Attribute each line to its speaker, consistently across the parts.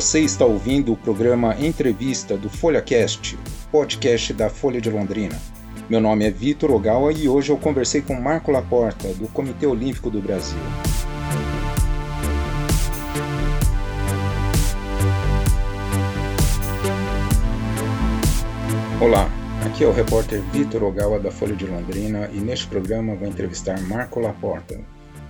Speaker 1: Você está ouvindo o programa Entrevista do FolhaCast, podcast da Folha de Londrina. Meu nome é Vitor Ogawa e hoje eu conversei com Marco Laporta, do Comitê Olímpico do Brasil. Olá, aqui é o repórter Vitor Ogawa da Folha de Londrina e neste programa vou entrevistar Marco Laporta,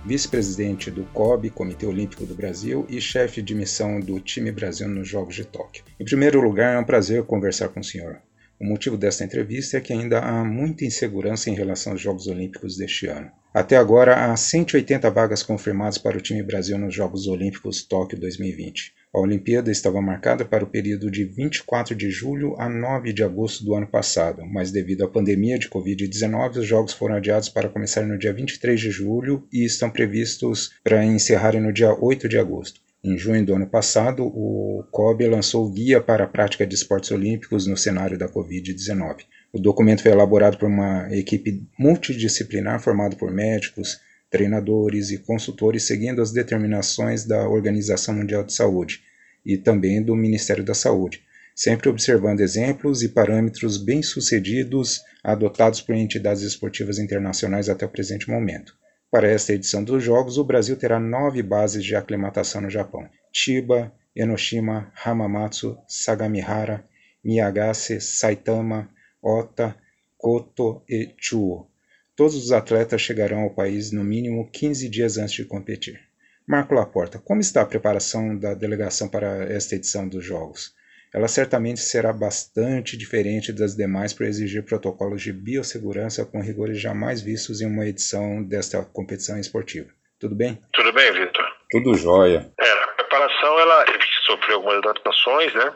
Speaker 1: vice-presidente do COB, Comitê Olímpico do Brasil, e chefe de missão do time Brasil nos Jogos de Tóquio. Em primeiro lugar, é um prazer conversar com o senhor. O motivo desta entrevista é que ainda há muita insegurança em relação aos Jogos Olímpicos deste ano. Até agora, há 180 vagas confirmadas para o time Brasil nos Jogos Olímpicos Tóquio 2020. A Olimpíada estava marcada para o período de 24 de julho a 9 de agosto do ano passado, mas devido à pandemia de Covid-19, os Jogos foram adiados para começar no dia 23 de julho e estão previstos para encerrarem no dia 8 de agosto. Em junho do ano passado, o COB lançou o Guia para a Prática de Esportes Olímpicos no cenário da Covid-19. O documento foi elaborado por uma equipe multidisciplinar formada por médicos, treinadores e consultores seguindo as determinações da Organização Mundial de Saúde e também do Ministério da Saúde, sempre observando exemplos e parâmetros bem-sucedidos adotados por entidades esportivas internacionais até o presente momento. Para esta edição dos Jogos, o Brasil terá nove bases de aclimatação no Japão: Chiba, Enoshima, Hamamatsu, Sagamihara, Miyagase, Saitama, Ota, Koto e Chuo. Todos os atletas chegarão ao país no mínimo 15 dias antes de competir. Marco Laporta, como está a preparação da delegação para esta edição dos Jogos? Ela certamente será bastante diferente das demais por exigir protocolos de biossegurança com rigores jamais vistos em uma edição desta competição esportiva. Tudo bem?
Speaker 2: Tudo bem, Vitor.
Speaker 1: Tudo jóia.
Speaker 2: É, a preparação ela sofreu algumas adaptações, né?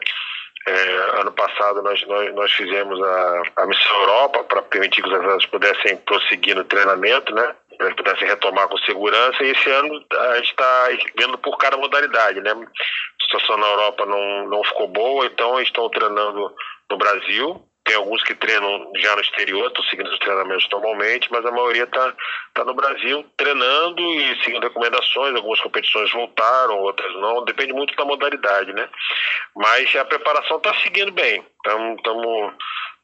Speaker 2: É, ano passado nós, nós, nós fizemos a, a missão Europa para permitir que os atletas pudessem prosseguir no treinamento, né? Para pudessem retomar com segurança. E esse ano a gente está vendo por cada modalidade, né? A situação na Europa não, não ficou boa, então estão treinando no Brasil tem alguns que treinam já no exterior, estão seguindo os treinamentos normalmente, mas a maioria está tá no Brasil treinando e seguindo recomendações. Algumas competições voltaram, outras não. Depende muito da modalidade, né? Mas a preparação está seguindo bem. Tamo, tamo,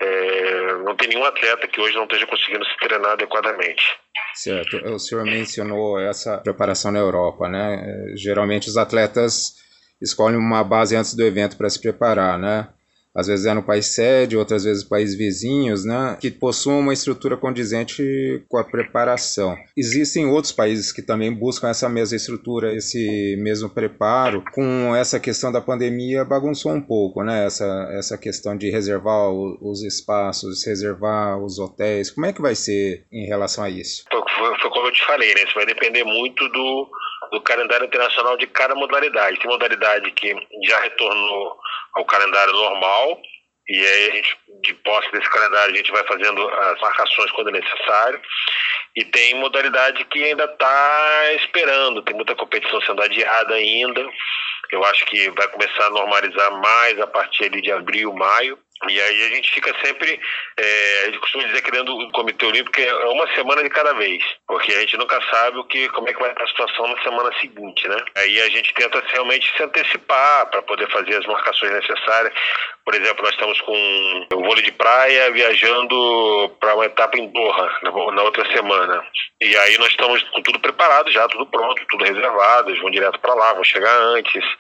Speaker 2: é, não tem nenhum atleta que hoje não esteja conseguindo se treinar adequadamente.
Speaker 1: Certo. O senhor mencionou essa preparação na Europa, né? É, geralmente os atletas escolhem uma base antes do evento para se preparar, né? Às vezes é no país sede, outras vezes países vizinhos, né, que possuam uma estrutura condizente com a preparação. Existem outros países que também buscam essa mesma estrutura, esse mesmo preparo. Com essa questão da pandemia bagunçou um pouco, né, essa, essa questão de reservar o, os espaços, reservar os hotéis. Como é que vai ser em relação a isso?
Speaker 2: Foi, foi como eu te falei, né, isso vai depender muito do, do calendário internacional de cada modalidade. Tem modalidade que já retornou ao calendário normal, e aí a gente, de posse desse calendário, a gente vai fazendo as marcações quando é necessário. E tem modalidade que ainda está esperando, tem muita competição sendo adiada ainda. Eu acho que vai começar a normalizar mais a partir ali de abril, maio. E aí a gente fica sempre, é, a gente costuma dizer que dentro do Comitê Olímpico é uma semana de cada vez, porque a gente nunca sabe o que, como é que vai estar a situação na semana seguinte, né? Aí a gente tenta realmente se antecipar para poder fazer as marcações necessárias. Por exemplo, nós estamos com o vôlei de praia viajando para uma etapa em Doha na, outra semana. E aí nós estamos com tudo preparado já, tudo pronto, tudo reservado, eles vão direto para lá, vão chegar antes.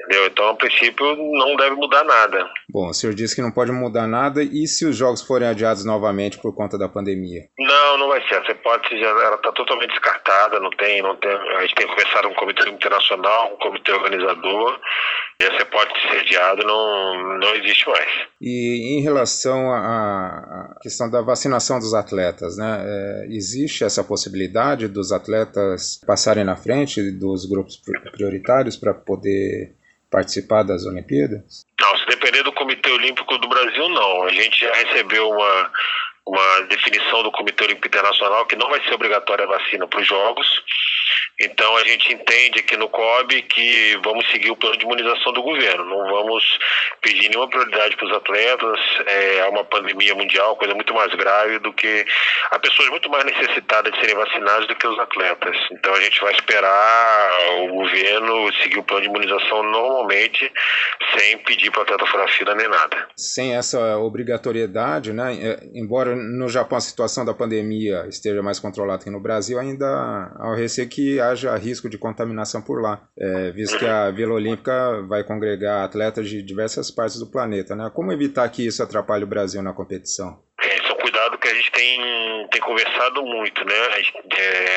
Speaker 2: Entendeu? Então, a princípio, não deve mudar nada.
Speaker 1: Bom, o senhor disse que não pode mudar nada. E se os jogos forem adiados novamente por conta da pandemia?
Speaker 2: Não, não vai ser. Essa hipótese já está totalmente descartada. Não tem, não tem. A gente tem que com um comitê internacional, um comitê organizador. E essa hipótese de ser adiada não, não existe mais.
Speaker 1: E em relação à questão da vacinação dos atletas, né? É, existe essa possibilidade dos atletas passarem na frente dos grupos prioritários para poder participar das Olimpíadas?
Speaker 2: Não, se depender do Comitê Olímpico do Brasil, não. A gente já recebeu uma, uma definição do Comitê Olímpico Internacional que não vai ser obrigatória a vacina para os Jogos. Então a gente entende aqui no COB que vamos seguir o plano de imunização do governo, não vamos pedir nenhuma prioridade para os atletas. É uma pandemia mundial, coisa muito mais grave do que há pessoas muito mais necessitadas de serem vacinadas do que os atletas. Então a gente vai esperar o governo seguir o plano de imunização normalmente, sem pedir para o atleta furar fila nem nada.
Speaker 1: Sem essa obrigatoriedade, né? É, embora no Japão a situação da pandemia esteja mais controlada que no Brasil, ainda há o receio que haja risco de contaminação por lá, é, visto que a Vila Olímpica vai congregar atletas de diversas partes do planeta. Né? Como evitar que isso atrapalhe o Brasil na competição?
Speaker 2: Esse é um cuidado que a gente tem, tem conversado muito, né?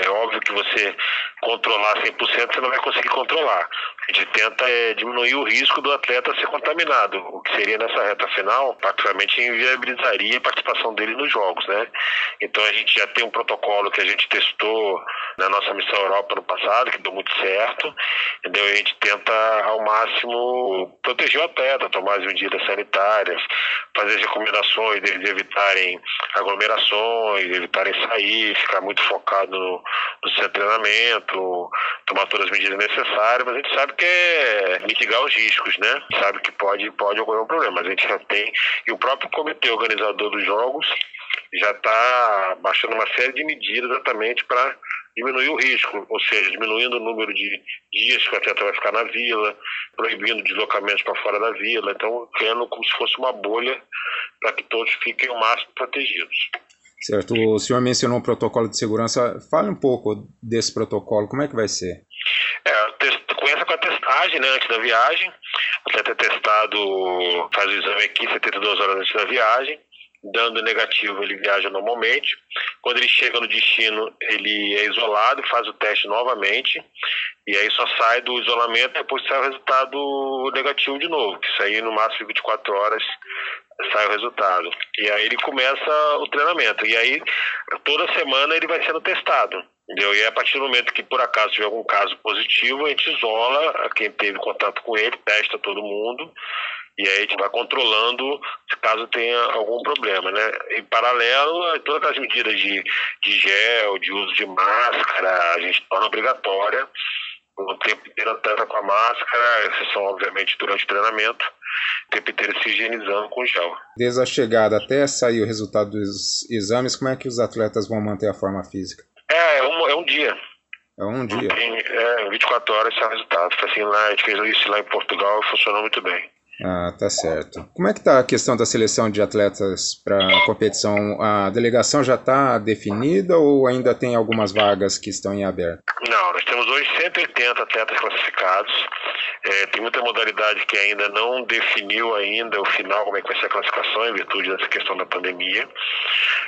Speaker 2: É óbvio que você controlar 100% você não vai conseguir controlar. A gente tenta é, diminuir o risco do atleta ser contaminado, o que seria nessa reta final, praticamente inviabilizaria a participação dele nos jogos, né? Então a gente já tem um protocolo que a gente testou na nossa missão Europa no passado, que deu muito certo, entendeu? A gente tenta ao máximo proteger o atleta, tomar as medidas sanitárias, fazer as recomendações deles evitarem aglomerações, evitarem sair, ficar muito focado no, no seu treinamento, tomar todas as medidas necessárias, mas a gente sabe que é mitigar os riscos, né? Sabe que pode, pode ocorrer um problema, mas a gente já tem. E o próprio comitê organizador dos jogos já está baixando uma série de medidas exatamente para diminuir o risco, ou seja, diminuindo o número de dias que o atleta vai ficar na vila, proibindo deslocamentos para fora da vila, então criando como se fosse uma bolha para que todos fiquem o máximo protegidos.
Speaker 1: Certo, o senhor mencionou o protocolo de segurança, fale um pouco desse protocolo, como é que vai ser?
Speaker 2: É, começa com a testagem, né, antes da viagem. O atleta é testado, faz o exame aqui 72 horas antes da viagem. Dando negativo, ele viaja normalmente. Quando ele chega no destino, ele é isolado, faz o teste novamente. E aí só sai do isolamento depois sai o resultado negativo de novo. Que aí no máximo de 24 horas sai o resultado. E aí ele começa o treinamento. E aí toda semana ele vai sendo testado. Entendeu? E a partir do momento que por acaso tiver algum caso positivo, a gente isola quem teve contato com ele, testa todo mundo e aí a gente vai controlando se caso tenha algum problema, né? Em paralelo, todas as medidas de, de gel, de uso de máscara, a gente torna obrigatória o tempo inteiro atleta com a máscara, exceção obviamente durante o treinamento, o tempo inteiro se higienizando com gel.
Speaker 1: Desde a chegada até sair o resultado dos exames, como é que os atletas vão manter a forma física?
Speaker 2: É, é um, é um dia.
Speaker 1: É um dia?
Speaker 2: Tem, é, 24 horas o resultado. Assim, lá, a gente fez isso lá em Portugal e funcionou muito bem.
Speaker 1: Ah, tá certo. Como é que está a questão da seleção de atletas para a competição? A delegação já está definida ou ainda tem algumas vagas que estão em aberto?
Speaker 2: Não, nós temos hoje 180 atletas classificados. É, tem muita modalidade que ainda não definiu ainda o final, como é que vai ser a classificação, em virtude dessa questão da pandemia.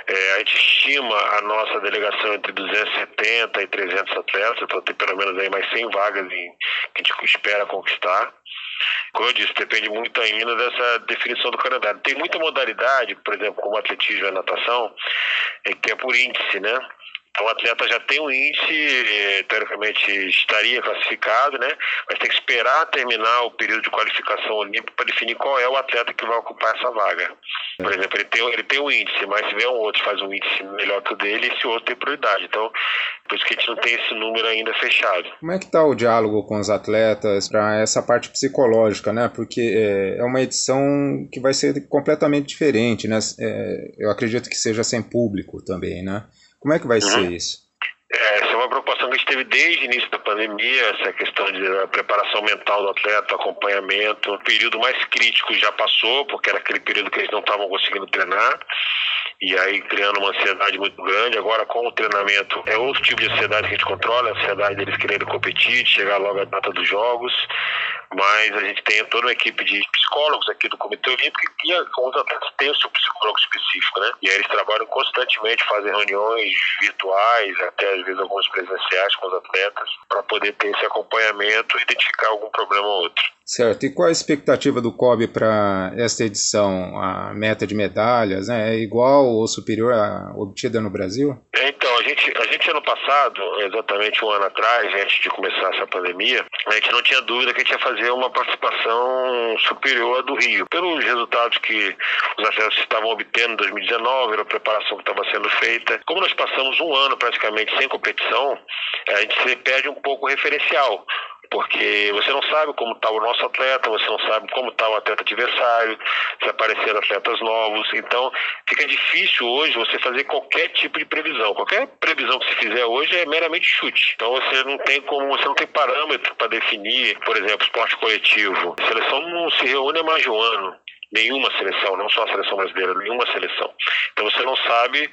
Speaker 2: É, a gente estima a nossa delegação entre 270 e 300 atletas, então tem pelo menos aí mais 100 vagas em, que a gente espera conquistar. Como eu disse, depende muito ainda dessa definição do calendário. Tem muita modalidade, por exemplo, como atletismo e natação, é, que é por índice, né? Então o atleta já tem um índice, eh, teoricamente estaria classificado, né? Mas tem que esperar terminar o período de qualificação olímpica para definir qual é o atleta que vai ocupar essa vaga. Por exemplo, ele tem, ele tem um índice, mas se vier um outro faz um índice melhor que o dele, esse outro tem prioridade. Então, por isso que a gente não tem esse número ainda fechado.
Speaker 1: Como é que está o diálogo com os atletas para essa parte psicológica, né? Porque é, é uma edição que vai ser completamente diferente, né? É, eu acredito que seja sem público também, né? Como é que vai uhum. ser isso?
Speaker 2: É, preocupação que a gente teve desde o início da pandemia, essa questão de preparação mental do atleta, acompanhamento. O período mais crítico já passou, porque era aquele período que eles não estavam conseguindo treinar e aí criando uma ansiedade muito grande. Agora, com o treinamento, é outro tipo de ansiedade que a gente controla, a ansiedade deles querendo competir, chegar logo à data dos jogos. Mas a gente tem toda uma equipe de psicólogos aqui do Comitê Olímpico e os atletas tem o seu psicólogo específico, né? E aí eles trabalham constantemente, fazem reuniões virtuais, até às vezes algumas presenciais com os atletas, para poder ter esse acompanhamento e identificar algum problema ou outro.
Speaker 1: Certo. E qual a expectativa do COB para esta edição? A meta de medalhas né? é igual ou superior à obtida no Brasil?
Speaker 2: A gente, a gente ano passado, exatamente um ano atrás, antes de começar essa pandemia, a gente não tinha dúvida que a gente ia fazer uma participação superior à do Rio. Pelos resultados que os atletas estavam obtendo em 2019, pela preparação que estava sendo feita. Como nós passamos um ano praticamente sem competição, a gente se perde um pouco o referencial porque você não sabe como está o nosso atleta, você não sabe como está o atleta adversário, se apareceram atletas novos. Então, fica difícil hoje você fazer qualquer tipo de previsão. Qualquer previsão que se fizer hoje é meramente chute. Então, você não tem como, você não tem parâmetro para definir, por exemplo, esporte coletivo. A seleção não se reúne há mais de um ano nenhuma seleção, não só a seleção brasileira, nenhuma seleção. Então você não sabe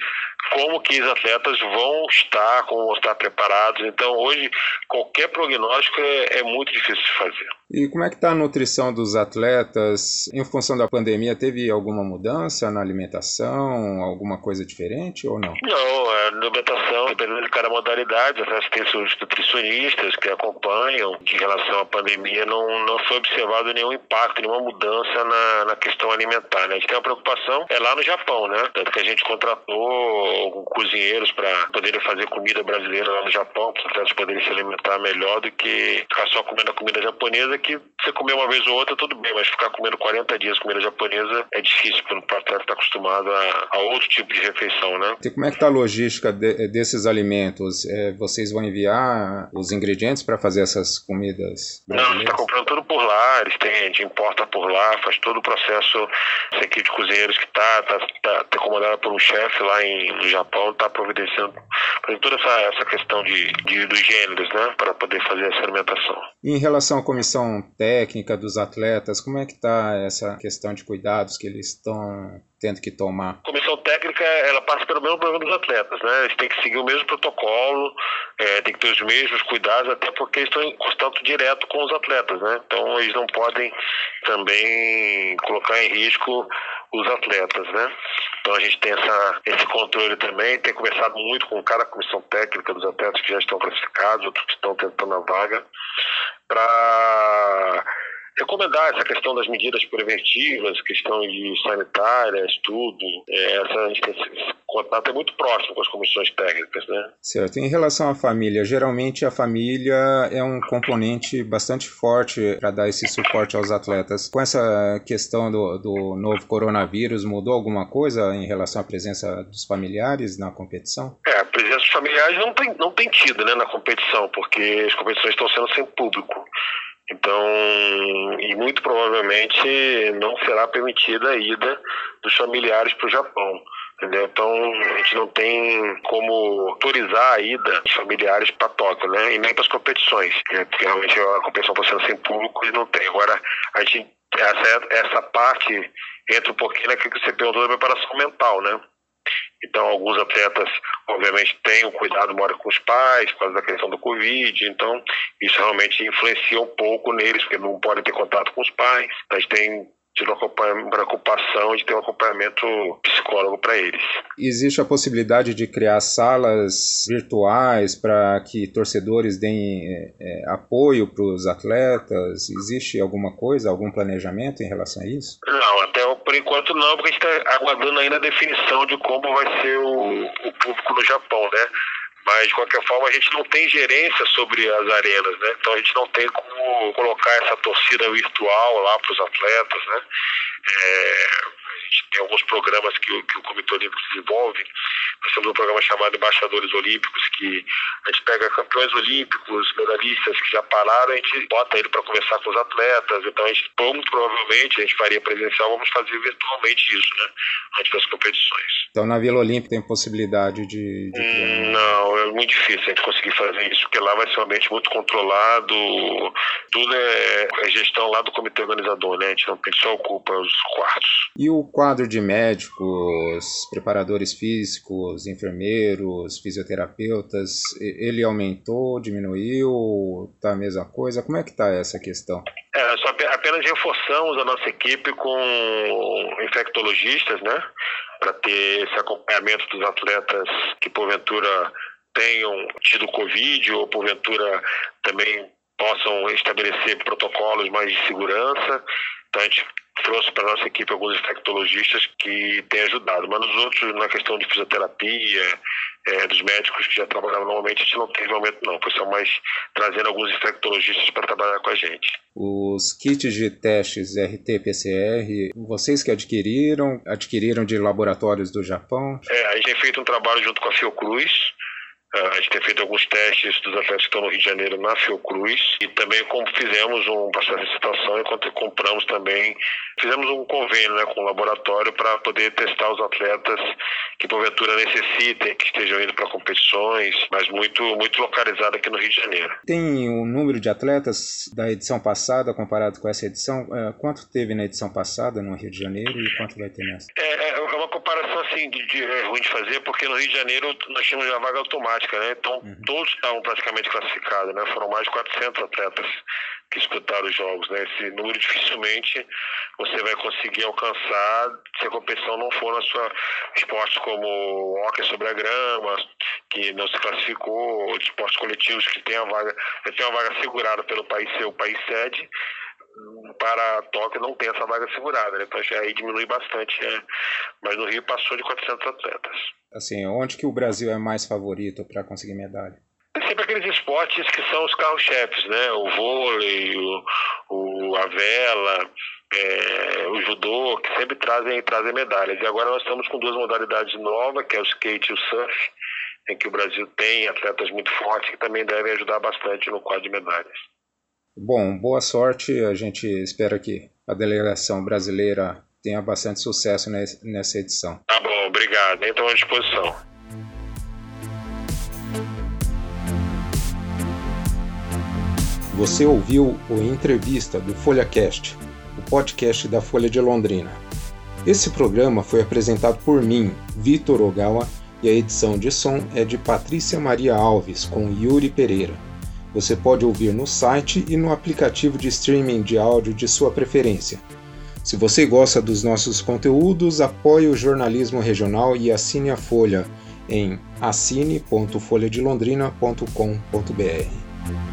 Speaker 2: como que os atletas vão estar, como vão estar preparados. Então hoje qualquer prognóstico é, é muito difícil de fazer.
Speaker 1: E como é que está a nutrição dos atletas? Em função da pandemia, teve alguma mudança na alimentação, alguma coisa diferente ou não?
Speaker 2: Não, a alimentação, dependendo de cada modalidade, atletas têm seus nutricionistas que acompanham. Em relação à pandemia, não, não foi observado nenhum impacto, nenhuma mudança na, na questão alimentar. Né? A gente tem uma preocupação, é lá no Japão, né? Tanto que a gente contratou cozinheiros para poderem fazer comida brasileira lá no Japão, para os atletas poderem se alimentar melhor do que ficar só comendo a comida japonesa que você comer uma vez ou outra, tudo bem, mas ficar comendo 40 dias comida japonesa é difícil, porque o atleta está acostumado a, a, outro tipo de refeição, né?
Speaker 1: E como é que está a logística de, desses alimentos? É, vocês vão enviar os ingredientes para fazer essas comidas?
Speaker 2: Não, a gente está comprando tudo por lá, eles têm, a gente importa por lá, faz todo o processo, essa equipe de cozinheiros que está tá, tá, tá comandada por um chefe lá em, no Japão, está providenciando toda essa, essa questão de, de, dos gêneros, né, para poder fazer essa alimentação.
Speaker 1: E em relação à comissão técnica dos atletas? Como é que está essa questão de cuidados que eles estão tendo que tomar?
Speaker 2: A comissão técnica ela passa pelo mesmo problema dos atletas, né? Eles têm que seguir o mesmo protocolo, é, tem que ter os mesmos cuidados, até porque eles estão em contato direto com os atletas, né? Então eles não podem também colocar em risco os atletas, né? Então a gente tem essa, esse controle também, tem conversado muito com cada comissão técnica dos atletas que já estão classificados, outros que estão tentando a vaga, para recomendar essa questão das medidas preventivas, questão de sanitárias, tudo. É, essa, esse contato é muito próximo com as comissões técnicas, né?
Speaker 1: Certo. Em relação à família, geralmente a família é um componente bastante forte para dar esse suporte aos atletas. Com essa questão do, do novo coronavírus, mudou alguma coisa em relação à presença dos familiares na competição?
Speaker 2: É, a presença dos familiares não tem, não tem tido né, na competição, porque as competições estão sendo sem público. Então, e muito provavelmente não será permitida a ida dos familiares para o Japão. Entendeu? Então, a gente não tem como autorizar a ida dos familiares para Tóquio, né? E nem para as competições, né? porque realmente a competição está sendo sem público e não tem. Agora, a gente, essa, essa parte entra um pouquinho naquilo que você perguntou da preparação mental, né? Então, alguns atletas, obviamente, têm o cuidado, moram com os pais, por causa da questão do Covid. Então, isso realmente influencia um pouco neles, porque não podem ter contato com os pais. A gente tem de uma preocupação de ter um acompanhamento psicólogo para eles.
Speaker 1: Existe a possibilidade de criar salas virtuais para que torcedores deem é, é, apoio para os atletas? Existe alguma coisa, algum planejamento em relação a isso?
Speaker 2: Não, até por enquanto não, porque a gente está aguardando ainda a definição de como vai ser o, o público no Japão, né? Mas, de qualquer forma, a gente não tem gerência sobre as arenas, né? Então a gente não tem como colocar essa torcida virtual lá para os atletas, né? É, tem alguns programas que, que o Comitê Olímpico desenvolve. Nós temos um programa chamado Embaixadores Olímpicos, que a gente pega campeões olímpicos, medalhistas que já pararam, a gente bota ele para conversar com os atletas. Então, a gente, muito provavelmente, a gente faria presencial, vamos fazer virtualmente isso, né? Antes das competições.
Speaker 1: Então, na Vila Olímpica tem possibilidade de. de...
Speaker 2: Hum, não, é muito difícil a gente conseguir fazer isso, porque lá vai ser um ambiente muito controlado, tudo é, é gestão lá do comitê organizador, né? A gente não a gente só ocupa os quartos.
Speaker 1: E o quadro de médicos, preparadores físicos, enfermeiros, fisioterapeutas, ele aumentou, diminuiu, tá a mesma coisa? Como é que tá essa questão?
Speaker 2: É, só apenas reforçamos a nossa equipe com infectologistas, né? Para ter esse acompanhamento dos atletas que porventura tenham tido Covid ou porventura também possam estabelecer protocolos mais de segurança Gente trouxe para nossa equipe alguns infectologistas que têm ajudado, mas nos outros, na questão de fisioterapia, é, dos médicos que já trabalhavam normalmente, a gente não teve aumento não, foi só mais trazendo alguns infectologistas para trabalhar com a gente.
Speaker 1: Os kits de testes RT-PCR, vocês que adquiriram, adquiriram de laboratórios do Japão?
Speaker 2: É, a gente tem feito um trabalho junto com a Fiocruz, a gente tem feito alguns testes dos atletas que estão no Rio de Janeiro na Fiocruz e também como fizemos um processo de licitação enquanto compramos também, fizemos um convênio né, com o laboratório para poder testar os atletas que porventura necessitem, que estejam indo para competições, mas muito, muito localizado aqui no Rio de Janeiro.
Speaker 1: Tem o um número de atletas da edição passada comparado com essa edição? É, quanto teve na edição passada no Rio de Janeiro e quanto vai ter nessa?
Speaker 2: É, é uma comparação assim de, de, é ruim de fazer, porque no Rio de Janeiro nós tínhamos a vaga automática né? Então uhum. todos estavam praticamente classificados, né? Foram mais de 400 atletas que disputaram os jogos, né? Esse número dificilmente você vai conseguir alcançar se a competição não for na sua esportes como hockey sobre a grama, que não se classificou, esportes coletivos que tem a vaga, tem uma vaga segurada pelo país ser o país sede para Tóquio não tem essa vaga segurada, né? então já aí diminui bastante, né? mas no Rio passou de 400 atletas.
Speaker 1: Assim, onde que o Brasil é mais favorito para conseguir medalha?
Speaker 2: É sempre aqueles esportes que são os carros-chefes, né? O vôlei, o, o a vela, é, o judô, que sempre trazem, trazem medalhas. E agora nós estamos com duas modalidades novas, que é o skate e o surf, em que o Brasil tem atletas muito fortes que também devem ajudar bastante no quadro de medalhas.
Speaker 1: Bom, boa sorte. A gente espera que a delegação brasileira tenha bastante sucesso nessa edição.
Speaker 2: Tá bom, obrigado. Então à disposição.
Speaker 1: Você ouviu o Entrevista do FolhaCast, o podcast da Folha de Londrina. Esse programa foi apresentado por mim, Vitor Ogawa, e a edição de som é de Patrícia Maria Alves com Yuri Pereira. Você pode ouvir no site e no aplicativo de streaming de áudio de sua preferência. Se você gosta dos nossos conteúdos, apoie o jornalismo regional e assine a Folha em assine.folhadelondrina.com.br.